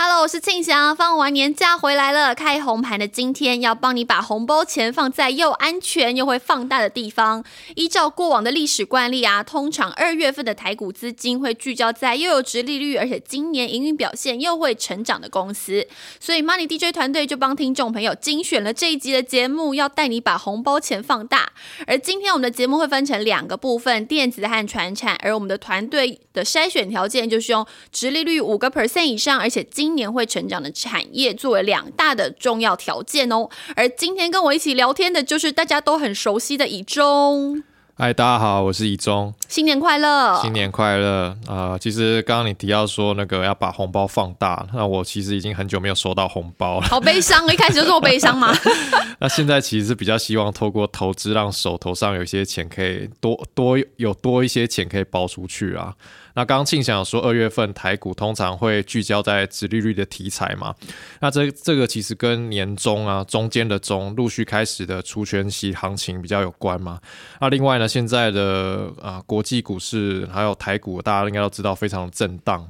Hello，我是庆祥，放完年假回来了。开红盘的今天，要帮你把红包钱放在又安全又会放大的地方。依照过往的历史惯例啊，通常二月份的台股资金会聚焦在又有值利率，而且今年营运表现又会成长的公司。所以 Money DJ 团队就帮听众朋友精选了这一集的节目，要带你把红包钱放大。而今天我们的节目会分成两个部分：电子和传产。而我们的团队的筛选条件就是用值利率五个 percent 以上，而且今年会成长的产业作为两大的重要条件哦。而今天跟我一起聊天的就是大家都很熟悉的以中。嗨，大家好，我是以中，新年快乐！新年快乐！啊，其实刚刚你提到说那个要把红包放大，那我其实已经很久没有收到红包了，好悲伤，一开始就这么悲伤吗？那现在其实是比较希望透过投资，让手头上有一些钱可以多多有多一些钱可以包出去啊。那刚刚庆祥说，二月份台股通常会聚焦在殖利率的题材嘛？那这这个其实跟年中啊中间的中陆续开始的除权息行情比较有关嘛？那另外呢，现在的啊国际股市还有台股，大家应该都知道非常震荡。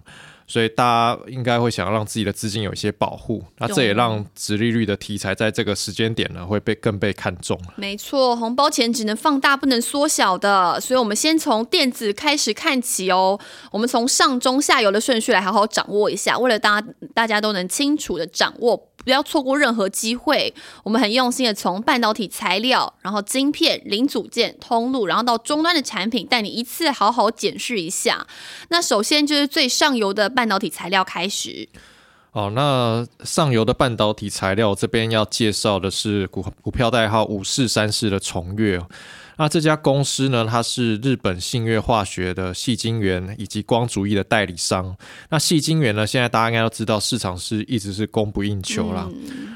所以大家应该会想要让自己的资金有一些保护，那这也让直利率的题材在这个时间点呢会被更被看重没错，红包钱只能放大不能缩小的，所以我们先从电子开始看起哦。我们从上中下游的顺序来好好掌握一下，为了大家大家都能清楚的掌握。不要错过任何机会。我们很用心的从半导体材料，然后晶片、零组件、通路，然后到终端的产品，带你一次好好检视一下。那首先就是最上游的半导体材料开始。哦，那上游的半导体材料这边要介绍的是股股票代号五四三四的重越。那这家公司呢？它是日本信越化学的细晶圆以及光主义的代理商。那细晶圆呢？现在大家应该都知道，市场是一直是供不应求啦。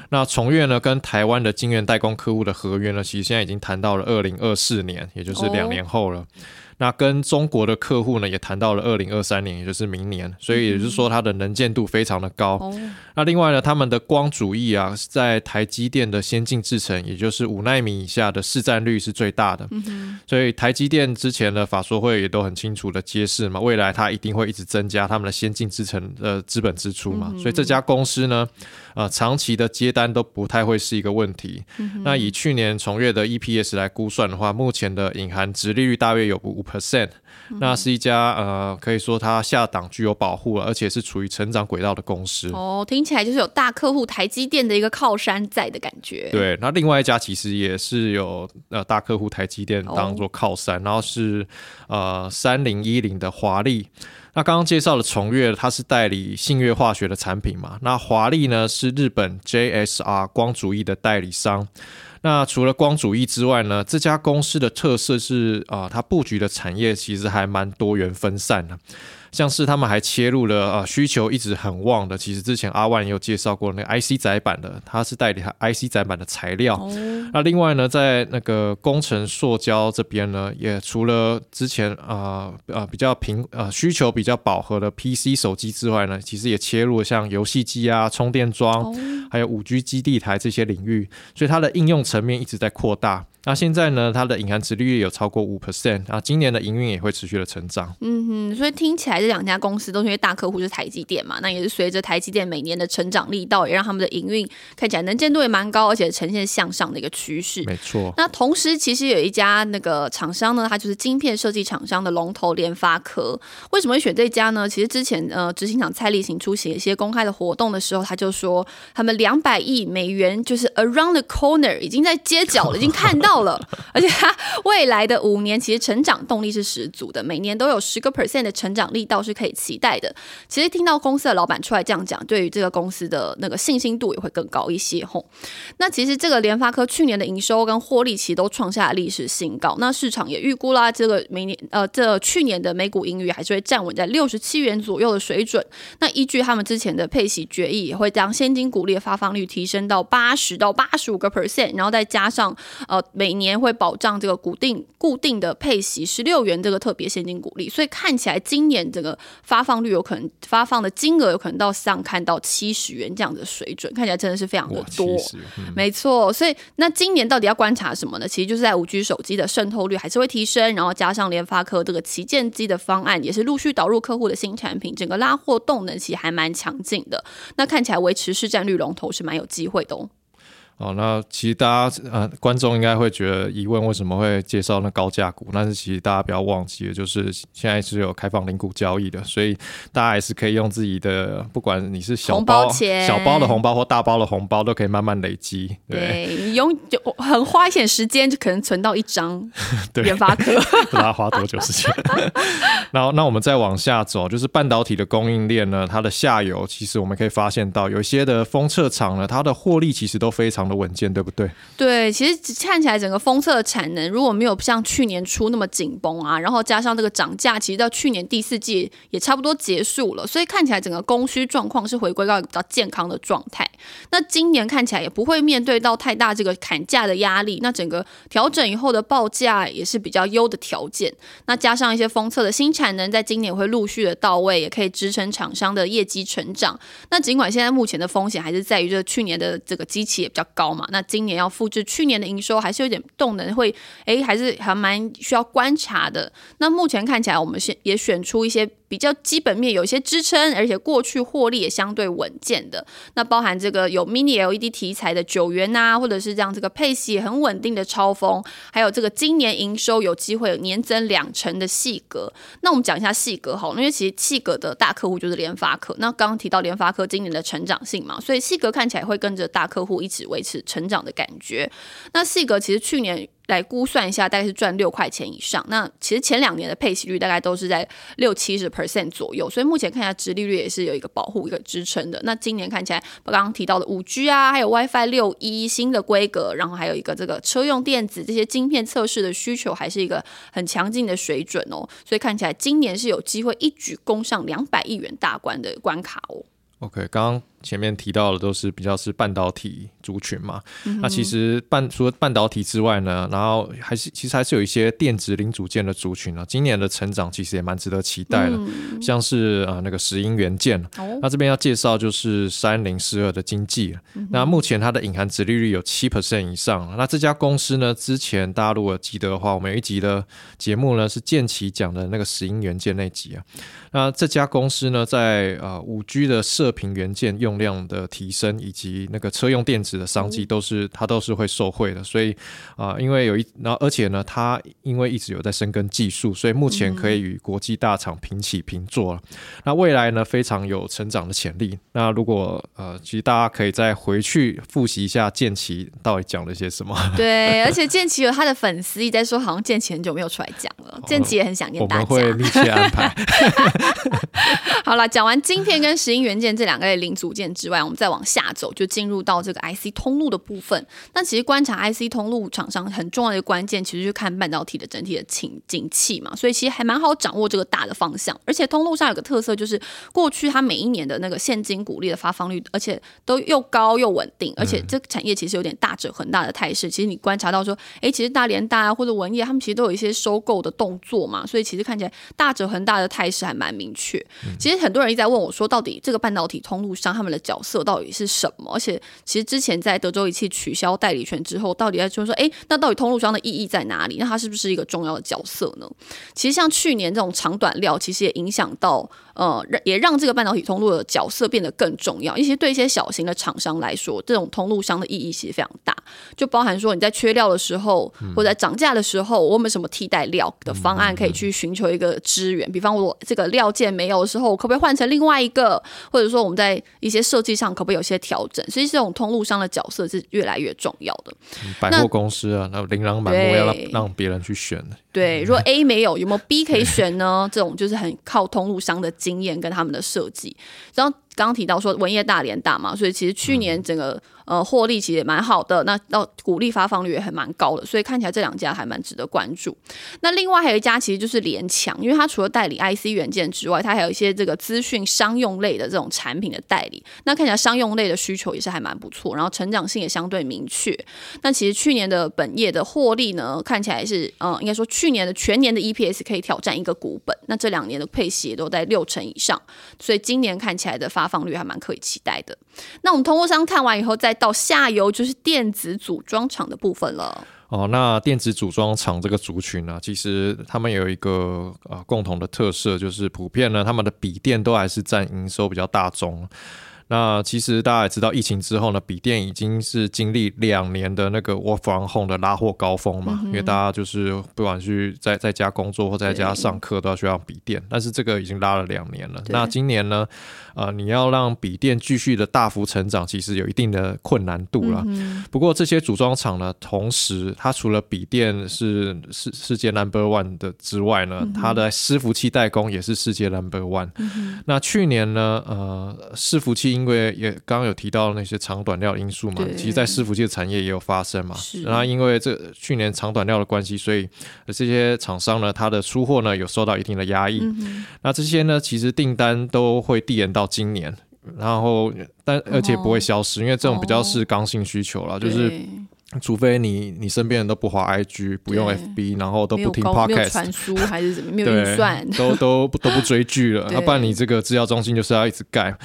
那重越呢，跟台湾的晶圆代工客户的合约呢，其实现在已经谈到了二零二四年，也就是两年后了。那跟中国的客户呢，也谈到了二零二三年，也就是明年，所以也就是说它的能见度非常的高。那另外呢，他们的光主义啊，在台积电的先进制程，也就是五纳米以下的市占率是最大的。所以台积电之前的法说会也都很清楚的揭示嘛，未来它一定会一直增加他们的先进制程的资本支出嘛。所以这家公司呢，呃，长期的接单都不太会是一个问题。那以去年从月的 EPS 来估算的话，目前的隐含值利率大约有五。percent，那是一家呃，可以说它下档具有保护了，而且是处于成长轨道的公司。哦，听起来就是有大客户台积电的一个靠山在的感觉。对，那另外一家其实也是有呃大客户台积电当做靠山，然后是呃三零一零的华丽。那刚刚介绍的重越，它是代理信越化学的产品嘛？那华丽呢是日本 JSR 光主义的代理商。那除了光主义之外呢？这家公司的特色是啊，它布局的产业其实还蛮多元分散的。像是他们还切入了呃需求一直很旺的，其实之前阿万也有介绍过那个 IC 载板的，它是代理 IC 载板的材料。那另外呢，在那个工程塑胶这边呢，也除了之前啊啊比较平呃需求比较饱和的 PC 手机之外呢，其实也切入了像游戏机啊、充电桩，还有五 G 基地台这些领域，所以它的应用层面一直在扩大。那现在呢，它的隐含值率有超过五 percent，啊，今年的营运也会持续的成长。嗯哼，所以听起来这两家公司都是因为大客户是台积电嘛，那也是随着台积电每年的成长力道，也让他们的营运看起来能见度也蛮高，而且呈现向上的一个趋势。没错。那同时，其实有一家那个厂商呢，它就是晶片设计厂商的龙头联发科。为什么会选这家呢？其实之前呃，执行长蔡立行出席一些公开的活动的时候，他就说他们两百亿美元就是 around the corner，已经在街角了，已经看到。到了，而且他未来的五年其实成长动力是十足的，每年都有十个 percent 的成长力，倒是可以期待的。其实听到公司的老板出来这样讲，对于这个公司的那个信心度也会更高一些吼。那其实这个联发科去年的营收跟获利其实都创下历史新高，那市场也预估啦，这个明年呃这去年的美股盈余还是会站稳在六十七元左右的水准。那依据他们之前的配息决议，也会将现金股利的发放率提升到八十到八十五个 percent，然后再加上呃。年会保障这个固定固定的配息十六元这个特别现金股利，所以看起来今年这个发放率有可能发放的金额有可能到上看到七十元这样的水准，看起来真的是非常的多。没错，所以那今年到底要观察什么呢？其实就是在五 G 手机的渗透率还是会提升，然后加上联发科这个旗舰机的方案也是陆续导入客户的新产品，整个拉货动能其实还蛮强劲的。那看起来维持市占率龙头是蛮有机会的哦。哦，那其实大家呃，观众应该会觉得疑问，为什么会介绍那高价股？但是其实大家不要忘记了，就是现在是有开放零股交易的，所以大家还是可以用自己的，不管你是小包钱、小包的红包或大包的红包，都可以慢慢累积。对，用就很花一点时间，就可能存到一张 研发科，不知道花多久时间。然后，那我们再往下走，就是半导体的供应链呢，它的下游其实我们可以发现到，有一些的封测厂呢，它的获利其实都非常。的稳健对不对？对，其实看起来整个封测的产能如果没有像去年初那么紧绷啊，然后加上这个涨价，其实到去年第四季也差不多结束了，所以看起来整个供需状况是回归到一个比较健康的状态。那今年看起来也不会面对到太大这个砍价的压力，那整个调整以后的报价也是比较优的条件。那加上一些封测的新产能，在今年会陆续的到位，也可以支撑厂商的业绩成长。那尽管现在目前的风险还是在于，这去年的这个机器也比较。高嘛？那今年要复制去年的营收，还是有点动能，会哎，还是还蛮需要观察的。那目前看起来，我们选也选出一些。比较基本面有一些支撑，而且过去获利也相对稳健的，那包含这个有 mini LED 题材的九元呐，或者是这样这个配息很稳定的超风，还有这个今年营收有机会年增两成的细格。那我们讲一下细格好，因为其实细格的大客户就是联发科。那刚刚提到联发科今年的成长性嘛，所以细格看起来会跟着大客户一起维持成长的感觉。那细格其实去年。来估算一下，大概是赚六块钱以上。那其实前两年的配息率大概都是在六七十 percent 左右，所以目前看一下，殖利率也是有一个保护、一个支撑的。那今年看起来，我刚刚提到的五 G 啊，还有 WiFi 六一新的规格，然后还有一个这个车用电子这些晶片测试的需求，还是一个很强劲的水准哦。所以看起来今年是有机会一举攻上两百亿元大关的关卡哦。OK，刚刚。前面提到的都是比较是半导体族群嘛，那其实半除了半导体之外呢，然后还是其实还是有一些电子零组件的族群啊，今年的成长其实也蛮值得期待的，像是啊那个石英元件，那这边要介绍就是三零四二的经济，那目前它的隐含值利率有七 percent 以上，那这家公司呢，之前大家如果记得的话，我们有一集的节目呢是建奇讲的那个石英元件那集啊，那这家公司呢在呃五 G 的射频元件用。量的提升以及那个车用电子的商机都是它都是会受惠的，所以啊，因为有一然后而且呢，它因为一直有在深耕技术，所以目前可以与国际大厂平起平坐了。那未来呢，非常有成长的潜力。那如果呃，其实大家可以再回去复习一下剑奇到底讲了些什么。对，而且剑奇有他的粉丝一直在说，好像剑奇很久没有出来讲了，剑奇也很想念大家。我们会密切安排。好了，讲完晶片跟石英元件这两个零组件。之外，我们再往下走，就进入到这个 IC 通路的部分。那其实观察 IC 通路厂商很重要的关键，其实就看半导体的整体的景景气嘛。所以其实还蛮好掌握这个大的方向。而且通路上有个特色，就是过去它每一年的那个现金股利的发放率，而且都又高又稳定。而且这个产业其实有点大者恒大的态势。其实你观察到说，哎，其实大连大啊或者文业他们其实都有一些收购的动作嘛。所以其实看起来大者恒大的态势还蛮明确。其实很多人一直在问我说，到底这个半导体通路上他们的角色到底是什么？而且，其实之前在德州仪器取消代理权之后，到底在就说，哎，那到底通路商的意义在哪里？那它是不是一个重要的角色呢？其实像去年这种长短料，其实也影响到。呃，也让这个半导体通路的角色变得更重要。一些对一些小型的厂商来说，这种通路商的意义其实非常大，就包含说你在缺料的时候，或者涨价的时候，我们什么替代料的方案可以去寻求一个支援。比方我这个料件没有的时候，可不可以换成另外一个？或者说我们在一些设计上可不可以有些调整？所以这种通路商的角色是越来越重要的。百货公司啊，那琳琅满目，要让让别人去选。对，如果 A 没有，有没有 B 可以选呢？这种就是很靠通路商的。经验跟他们的设计，然后刚刚提到说文业大连大嘛，所以其实去年整个。呃，获利其实也蛮好的，那到股利发放率也还蛮高的，所以看起来这两家还蛮值得关注。那另外还有一家其实就是联强，因为它除了代理 IC 元件之外，它还有一些这个资讯商用类的这种产品的代理。那看起来商用类的需求也是还蛮不错，然后成长性也相对明确。那其实去年的本业的获利呢，看起来是嗯，应该说去年的全年的 EPS 可以挑战一个股本。那这两年的配息也都在六成以上，所以今年看起来的发放率还蛮可以期待的。那我们通货商看完以后，再到下游就是电子组装厂的部分了。哦，那电子组装厂这个族群呢，其实他们有一个呃共同的特色，就是普遍呢，他们的笔电都还是占营收比较大众。那其实大家也知道，疫情之后呢，笔电已经是经历两年的那个 work from home 的拉货高峰嘛，因为大家就是不管去在在家工作或在家上课都要需要笔电，但是这个已经拉了两年了。那今年呢，呃，你要让笔电继续的大幅成长，其实有一定的困难度了。不过这些组装厂呢，同时它除了笔电是世世界 number one 的之外呢，它的伺服器代工也是世界 number one。那去年呢，呃，伺服器。因为也刚刚有提到那些长短料因素嘛，其实，在伺服器的产业也有发生嘛。然后因为这去年长短料的关系，所以这些厂商呢，它的出货呢有受到一定的压抑。那这些呢，其实订单都会递延到今年，然后但而且不会消失，因为这种比较是刚性需求了，就是。除非你你身边人都不滑 IG，不用 FB，然后都不听 Podcast，传输还是怎么，没有预算，都都都不追剧了。要不然你这个资料中心就是要一直盖。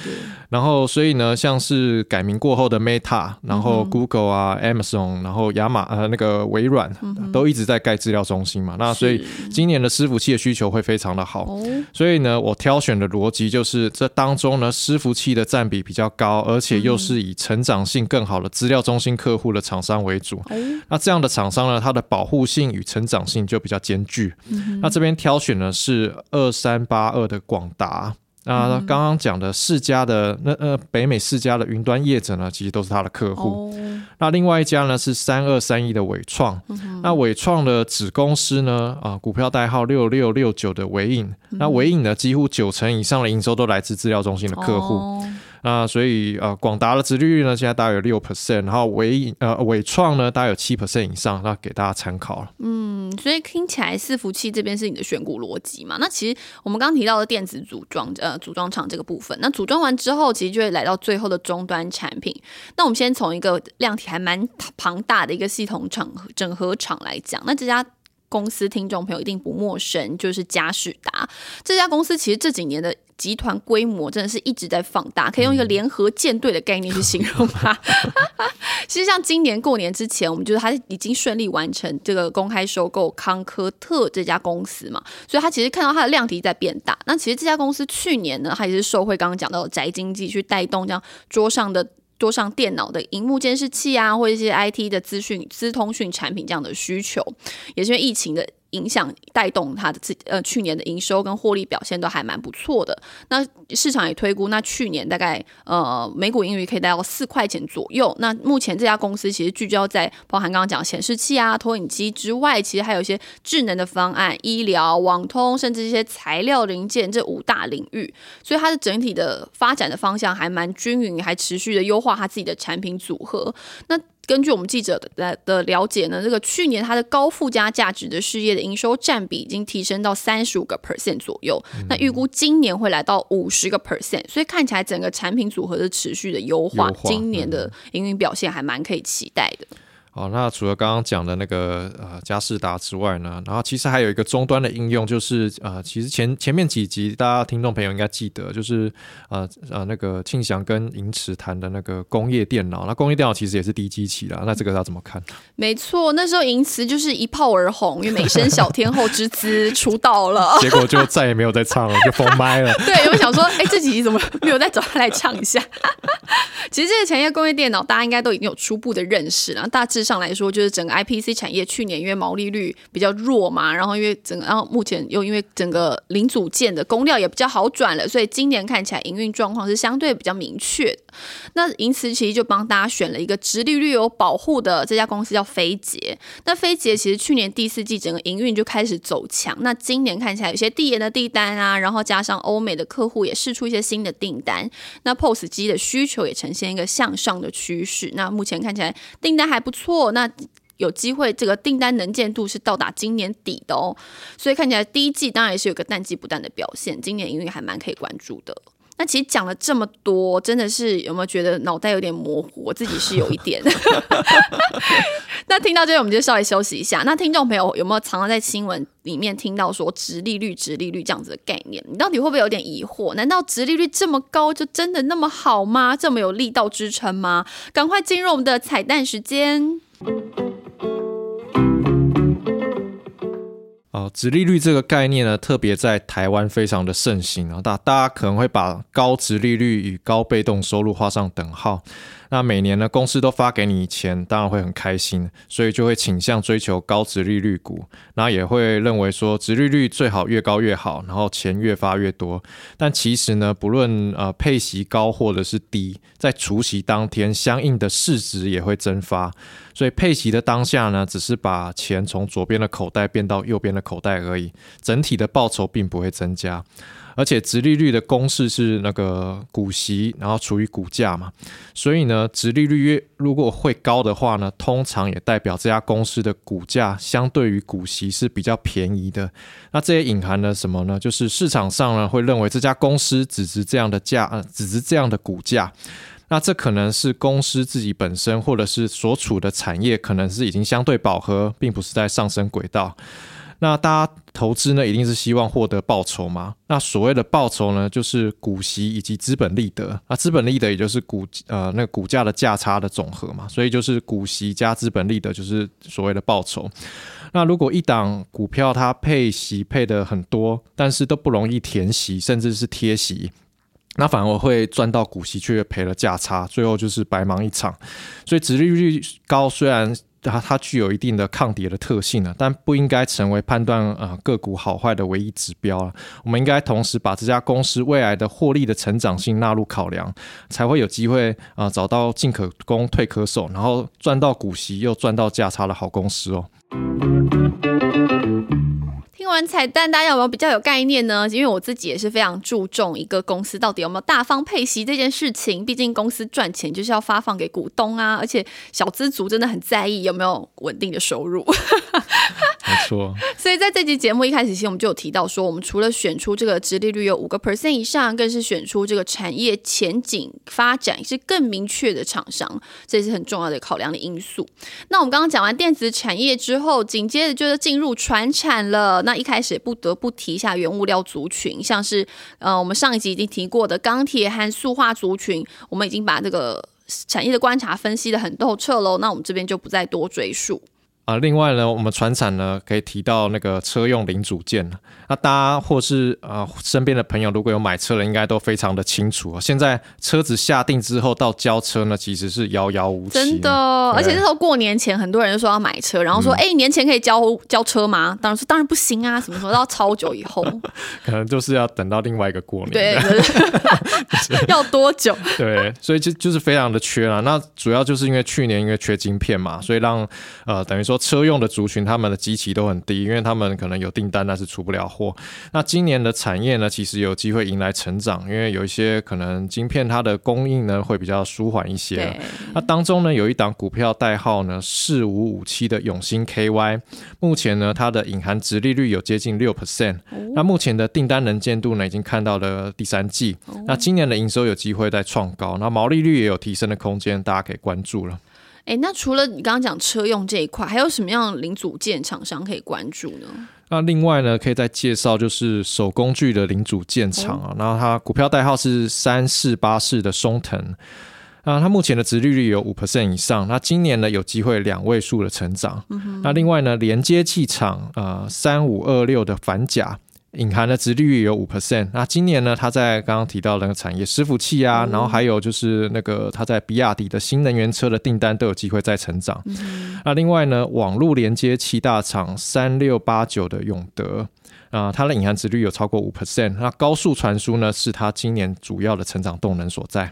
然后所以呢，像是改名过后的 Meta，然后 Google 啊，Amazon，然后亚马呃那个微软，都一直在盖资料中心嘛。那所以今年的伺服器的需求会非常的好。所以呢，我挑选的逻辑就是这当中呢，伺服器的占比比较高，而且又是以成长性更好的资料中心客户的厂商为。主，那这样的厂商呢，它的保护性与成长性就比较艰巨。那这边挑选的是二三八二的广达。那刚刚讲的四家的那呃北美四家的云端业者呢，其实都是他的客户。那另外一家呢是三二三一的伟创。那伟创的子公司呢啊，股票代号六六六九的伟影。那伟影呢，几乎九成以上的营收都来自资料中心的客户。那所以呃，广达的殖利率呢，现在大概有六 percent，然后伟呃伟创呢，大概有七 percent 以上，那给大家参考了。嗯，所以听起来伺服器这边是你的选股逻辑嘛？那其实我们刚刚提到的电子组装呃组装厂这个部分，那组装完之后，其实就会来到最后的终端产品。那我们先从一个量体还蛮庞大的一个系统厂整合厂来讲，那这家。公司听众朋友一定不陌生，就是嘉士达这家公司。其实这几年的集团规模真的是一直在放大，可以用一个联合舰队的概念去形容它。其实像今年过年之前，我们觉得它已经顺利完成这个公开收购康科特这家公司嘛，所以它其实看到它的量体在变大。那其实这家公司去年呢，它也是受惠刚刚讲到的宅经济去带动这样桌上的。桌上电脑的荧幕监视器啊，或者一些 IT 的资讯、资通讯产品这样的需求，也是因为疫情的。影响带动它的自呃去年的营收跟获利表现都还蛮不错的。那市场也推估，那去年大概呃每股盈余可以达到四块钱左右。那目前这家公司其实聚焦在包含刚刚讲显示器啊、投影机之外，其实还有一些智能的方案、医疗、网通，甚至一些材料零件这五大领域。所以它的整体的发展的方向还蛮均匀，还持续的优化它自己的产品组合。那根据我们记者的的了解呢，这个去年它的高附加价值的事业的营收占比已经提升到三十五个 percent 左右，那预估今年会来到五十个 percent，所以看起来整个产品组合的持续的优化，今年的营运表现还蛮可以期待的。哦，那除了刚刚讲的那个呃佳士达之外呢，然后其实还有一个终端的应用，就是呃，其实前前面几集大家听众朋友应该记得，就是呃呃那个庆祥跟银池谈的那个工业电脑，那工业电脑其实也是低基期啦，那这个要怎么看？没错，那时候银池就是一炮而红，因为美声小天后之姿出道了，结果就再也没有再唱了，就封麦了。对，我想说，哎，这几集怎么没有再找他来唱一下？其实这个产业工业电脑，大家应该都已经有初步的认识了，大致。上来说，就是整个 IPC 产业去年因为毛利率比较弱嘛，然后因为整个，然后目前又因为整个零组件的供料也比较好转了，所以今年看起来营运状况是相对比较明确。那银慈其实就帮大家选了一个直利率有保护的这家公司，叫飞捷。那飞捷其实去年第四季整个营运就开始走强，那今年看起来有些递延的订单啊，然后加上欧美的客户也试出一些新的订单，那 POS 机的需求也呈现一个向上的趋势。那目前看起来订单还不错，那有机会这个订单能见度是到达今年底的哦，所以看起来第一季当然也是有个淡季不淡的表现，今年营运还蛮可以关注的。那其实讲了这么多，真的是有没有觉得脑袋有点模糊？我自己是有一点。那听到这里，我们就稍微休息一下。那听众朋友有没有常常在新闻里面听到说“直利率”“直利率”这样子的概念？你到底会不会有点疑惑？难道直利率这么高，就真的那么好吗？这么有力道支撑吗？赶快进入我们的彩蛋时间。哦，直利率这个概念呢，特别在台湾非常的盛行啊。大大家可能会把高直利率与高被动收入画上等号。那每年呢，公司都发给你钱，当然会很开心，所以就会倾向追求高值利率股，然后也会认为说，值利率最好越高越好，然后钱越发越多。但其实呢，不论呃配息高或者是低，在除息当天，相应的市值也会蒸发。所以配息的当下呢，只是把钱从左边的口袋变到右边的口袋而已，整体的报酬并不会增加。而且，直利率的公式是那个股息，然后除以股价嘛。所以呢，直利率越如果会高的话呢，通常也代表这家公司的股价相对于股息是比较便宜的。那这也隐含了什么呢？就是市场上呢会认为这家公司只值这样的价，呃，只值这样的股价。那这可能是公司自己本身，或者是所处的产业，可能是已经相对饱和，并不是在上升轨道。那大家投资呢，一定是希望获得报酬嘛？那所谓的报酬呢，就是股息以及资本利得。那资本利得也就是股呃那个股价的价差的总和嘛，所以就是股息加资本利得就是所谓的报酬。那如果一档股票它配息配的很多，但是都不容易填息，甚至是贴息，那反而会赚到股息，却赔了价差，最后就是白忙一场。所以，殖利率高虽然。它它具有一定的抗跌的特性呢，但不应该成为判断呃个股好坏的唯一指标啊。我们应该同时把这家公司未来的获利的成长性纳入考量，才会有机会啊找到进可攻退可守，然后赚到股息又赚到价差的好公司哦。完彩蛋，大家有没有比较有概念呢？因为我自己也是非常注重一个公司到底有没有大方配息这件事情。毕竟公司赚钱就是要发放给股东啊，而且小资族真的很在意有没有稳定的收入。没错。所以在这集节目一开始其实，我们就有提到说，我们除了选出这个直利率有五个 percent 以上，更是选出这个产业前景发展是更明确的厂商，这是很重要的考量的因素。那我们刚刚讲完电子产业之后，紧接着就是进入船产了。那一开始不得不提一下原物料族群，像是呃，我们上一集已经提过的钢铁和塑化族群，我们已经把这个产业的观察分析的很透彻喽。那我们这边就不再多赘述。啊，另外呢，我们船产呢可以提到那个车用零组件那大家或是呃身边的朋友如果有买车的，应该都非常的清楚现在车子下定之后到交车呢，其实是遥遥无期。真的，而且那时候过年前，很多人就说要买车，然后说，哎，年前可以交交车吗？当然说当然不行啊，什么时候要超久以后？可能就是要等到另外一个过年。对，要多久？对，所以就就是非常的缺了。那主要就是因为去年因为缺晶片嘛，所以让呃等于说。车用的族群，他们的机器都很低，因为他们可能有订单，但是出不了货。那今年的产业呢，其实有机会迎来成长，因为有一些可能晶片它的供应呢会比较舒缓一些。那当中呢，有一档股票代号呢四五五七的永兴 KY，目前呢它的隐含值利率有接近六 percent。那目前的订单能见度呢已经看到了第三季。那今年的营收有机会再创高，那毛利率也有提升的空间，大家可以关注了。哎，那除了你刚刚讲车用这一块，还有什么样零组件厂商可以关注呢？那另外呢，可以再介绍就是手工具的零组件厂啊，然后它股票代号是三四八四的松藤啊，它目前的值利率有五 percent 以上，那今年呢有机会两位数的成长。那另外呢，连接器厂啊三五二六的反甲。隐含的值利率有五 percent。那今年呢，它在刚刚提到那个产业伺服器啊，然后还有就是那个它在比亚迪的新能源车的订单都有机会再成长。那另外呢，网络连接七大厂三六八九的永德啊，它的隐含值率有超过五 percent。那高速传输呢，是它今年主要的成长动能所在。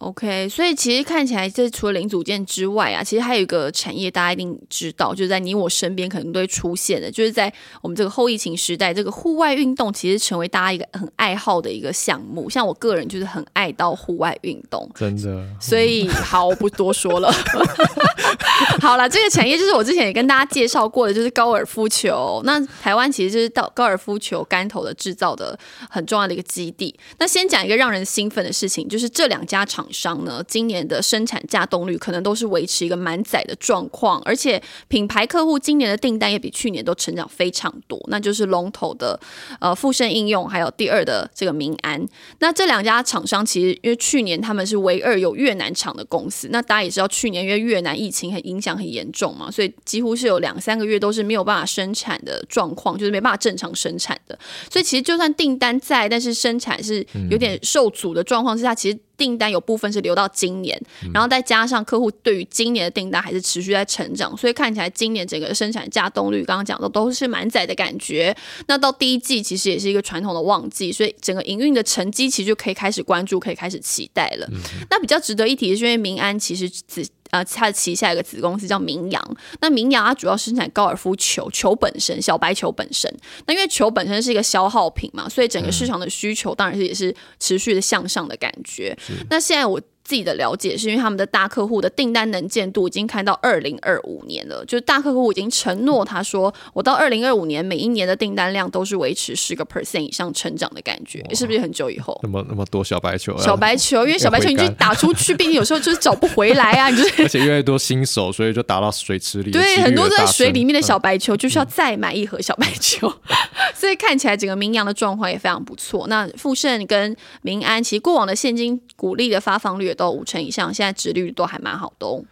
OK，所以其实看起来，这除了零组件之外啊，其实还有一个产业，大家一定知道，就是在你我身边可能都会出现的，就是在我们这个后疫情时代，这个户外运动其实成为大家一个很爱好的一个项目。像我个人就是很爱到户外运动，真的。所以 好，我不多说了。好了，这个产业就是我之前也跟大家介绍过的，就是高尔夫球。那台湾其实就是到高尔夫球杆头的制造的很重要的一个基地。那先讲一个让人兴奋的事情，就是这两家厂。商呢，今年的生产架动率可能都是维持一个满载的状况，而且品牌客户今年的订单也比去年都成长非常多，那就是龙头的呃富盛应用，还有第二的这个民安。那这两家厂商其实因为去年他们是唯二有越南厂的公司，那大家也知道去年因为越南疫情很影响很严重嘛，所以几乎是有两三个月都是没有办法生产的状况，就是没办法正常生产的。所以其实就算订单在，但是生产是有点受阻的状况之下，其实。订单有部分是留到今年，然后再加上客户对于今年的订单还是持续在成长，所以看起来今年整个生产价动率刚刚讲的都是满载的感觉。那到第一季其实也是一个传统的旺季，所以整个营运的成绩其实就可以开始关注，可以开始期待了。那比较值得一提的是，因为民安其实只。呃，它的旗下一个子公司叫明阳，那明阳它主要生产高尔夫球球本身，小白球本身。那因为球本身是一个消耗品嘛，所以整个市场的需求当然是也是持续的向上的感觉。那现在我。自己的了解是因为他们的大客户的订单能见度已经看到二零二五年了，就是大客户已经承诺他说，我到二零二五年每一年的订单量都是维持十个 percent 以上成长的感觉，是不是很久以后？那么那么多小白球，小白球，因为小白球你就打出去，毕竟有时候就是找不回来啊，你就是。而且越来越多新手，所以就打到水池里。对，很多都在水里面的小白球，就是要再买一盒小白球，所以看起来整个明阳的状况也非常不错。那富盛跟民安，其实过往的现金股利的发放率也都五成以上。现在直率都还蛮好的哦。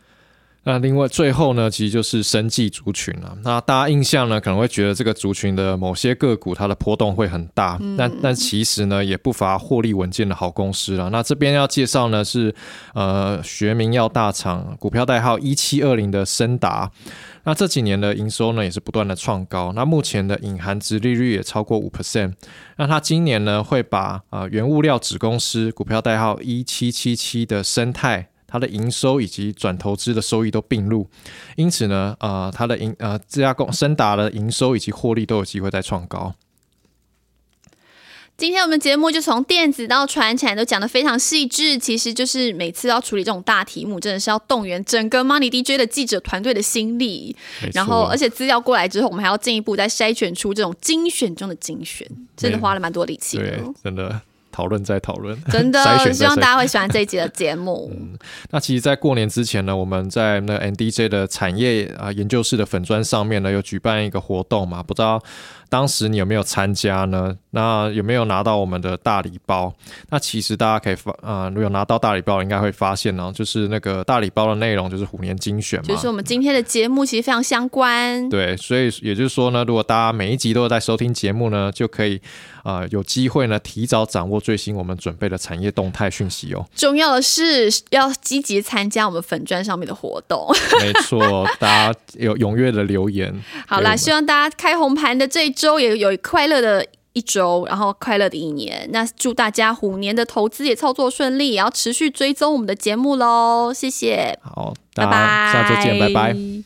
那另外最后呢，其实就是生技族群了。那大家印象呢，可能会觉得这个族群的某些个股它的波动会很大，但但其实呢，也不乏获利稳健的好公司了。那这边要介绍呢是呃学名药大厂股票代号一七二零的森达。那这几年的营收呢也是不断的创高。那目前的隐含值利率也超过五 percent。那它今年呢会把啊原物料子公司股票代号一七七七的生态。它的营收以及转投资的收益都并入，因此呢，呃，它的营呃这家公深达的营收以及获利都有机会再创高。今天我们节目就从电子到传产都讲的非常细致，其实就是每次要处理这种大题目，真的是要动员整个 Money DJ 的记者团队的心力，然后而且资料过来之后，我们还要进一步再筛选出这种精选中的精选，真的花了蛮多力气对，真的。讨论再讨论，真的 希望大家会喜欢这一集的节目。嗯，那其实，在过年之前呢，我们在那 NDJ 的产业啊研究室的粉砖上面呢，有举办一个活动嘛，不知道。当时你有没有参加呢？那有没有拿到我们的大礼包？那其实大家可以发啊，如果有拿到大礼包，应该会发现呢，就是那个大礼包的内容就是虎年精选嘛，就是我们今天的节目其实非常相关。对，所以也就是说呢，如果大家每一集都有在收听节目呢，就可以啊有机会呢提早掌握最新我们准备的产业动态讯息哦。重要的是要积极参加我们粉砖上面的活动。没错，大家有踊跃的留言。好啦，希望大家开红盘的这一。周也有快乐的一周，然后快乐的一年。那祝大家虎年的投资也操作顺利，也要持续追踪我们的节目喽。谢谢，好，拜拜，下周见，拜拜。